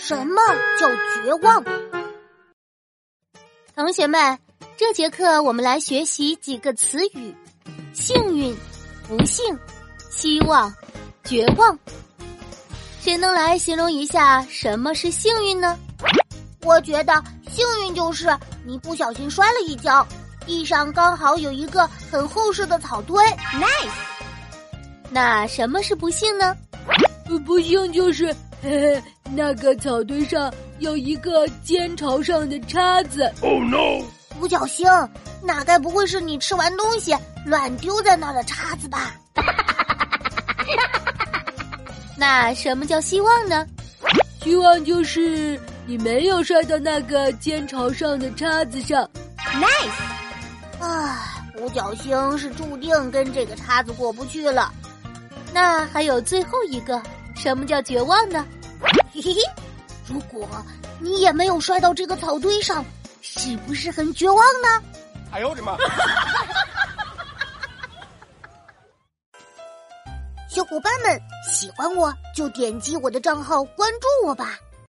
什么叫绝望？同学们，这节课我们来学习几个词语：幸运、不幸、希望、绝望。谁能来形容一下什么是幸运呢？我觉得幸运就是你不小心摔了一跤，地上刚好有一个很厚实的草堆。Nice。那什么是不幸呢？不幸就是嘿嘿，那个草堆上有一个尖朝上的叉子。Oh no！五角星，那该不会是你吃完东西乱丢在那儿的叉子吧？那什么叫希望呢？希望就是你没有摔到那个尖朝上的叉子上。Nice！啊，五角星是注定跟这个叉子过不去了。那还有最后一个，什么叫绝望呢？嘿嘿嘿，如果你也没有摔到这个草堆上，是不是很绝望呢？哎呦我的妈！小伙伴们，喜欢我就点击我的账号关注我吧。